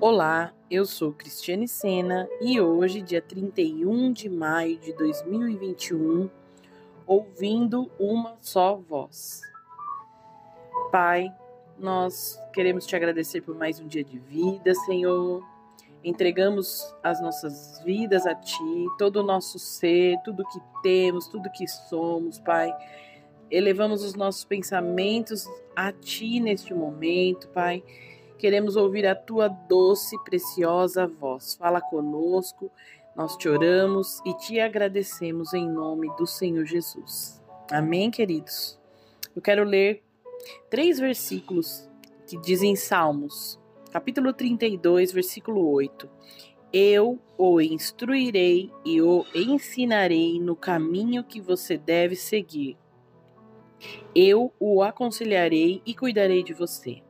Olá, eu sou Cristiane Sena e hoje, dia 31 de maio de 2021, ouvindo uma só voz. Pai, nós queremos te agradecer por mais um dia de vida, Senhor. Entregamos as nossas vidas a Ti, todo o nosso ser, tudo que temos, tudo que somos, Pai. Elevamos os nossos pensamentos a Ti neste momento, Pai Queremos ouvir a tua doce e preciosa voz. Fala conosco, nós te oramos e te agradecemos em nome do Senhor Jesus. Amém, queridos? Eu quero ler três versículos que dizem Salmos, capítulo 32, versículo 8. Eu o instruirei e o ensinarei no caminho que você deve seguir. Eu o aconselharei e cuidarei de você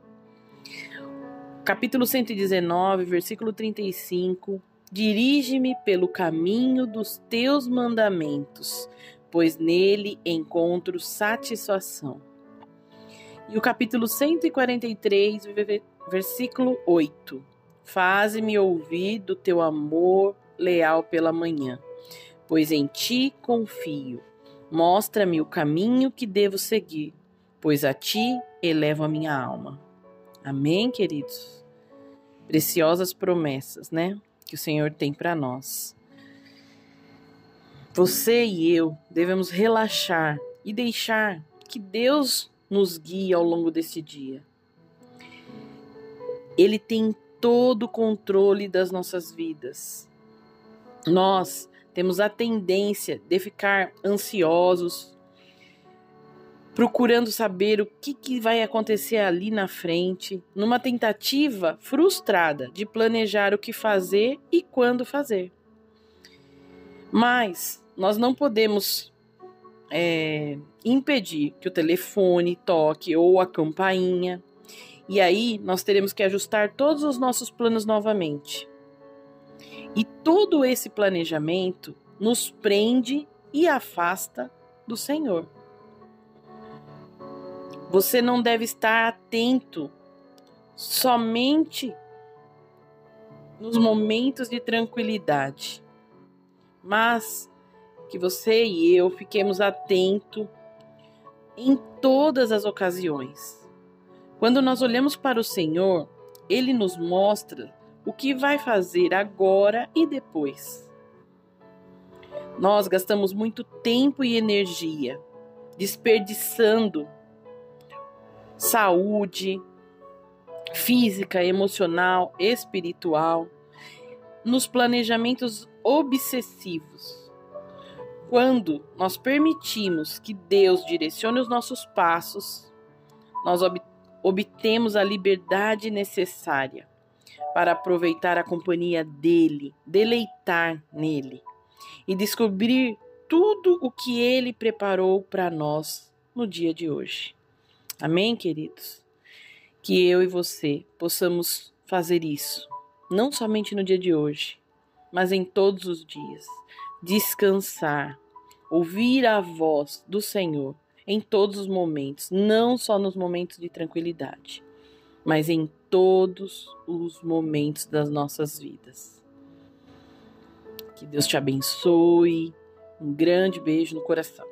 capítulo 119, versículo 35. Dirige-me pelo caminho dos teus mandamentos, pois nele encontro satisfação. E o capítulo 143, versículo 8. Faze-me ouvir do teu amor leal pela manhã, pois em ti confio. Mostra-me o caminho que devo seguir, pois a ti elevo a minha alma. Amém, queridos? preciosas promessas, né? Que o Senhor tem para nós. Você e eu devemos relaxar e deixar que Deus nos guie ao longo desse dia. Ele tem todo o controle das nossas vidas. Nós temos a tendência de ficar ansiosos, procurando saber o que, que vai acontecer ali na frente, numa tentativa frustrada de planejar o que fazer e quando fazer. Mas nós não podemos é, impedir que o telefone toque ou a campainha, e aí nós teremos que ajustar todos os nossos planos novamente. E todo esse planejamento nos prende e afasta do Senhor. Você não deve estar atento somente nos momentos de tranquilidade, mas que você e eu fiquemos atentos em todas as ocasiões. Quando nós olhamos para o Senhor, ele nos mostra o que vai fazer agora e depois. Nós gastamos muito tempo e energia desperdiçando saúde física, emocional, espiritual, nos planejamentos obsessivos. Quando nós permitimos que Deus direcione os nossos passos, nós ob obtemos a liberdade necessária para aproveitar a companhia dele, deleitar nele e descobrir tudo o que ele preparou para nós no dia de hoje. Amém, queridos? Que eu e você possamos fazer isso, não somente no dia de hoje, mas em todos os dias. Descansar, ouvir a voz do Senhor em todos os momentos, não só nos momentos de tranquilidade, mas em todos os momentos das nossas vidas. Que Deus te abençoe. Um grande beijo no coração.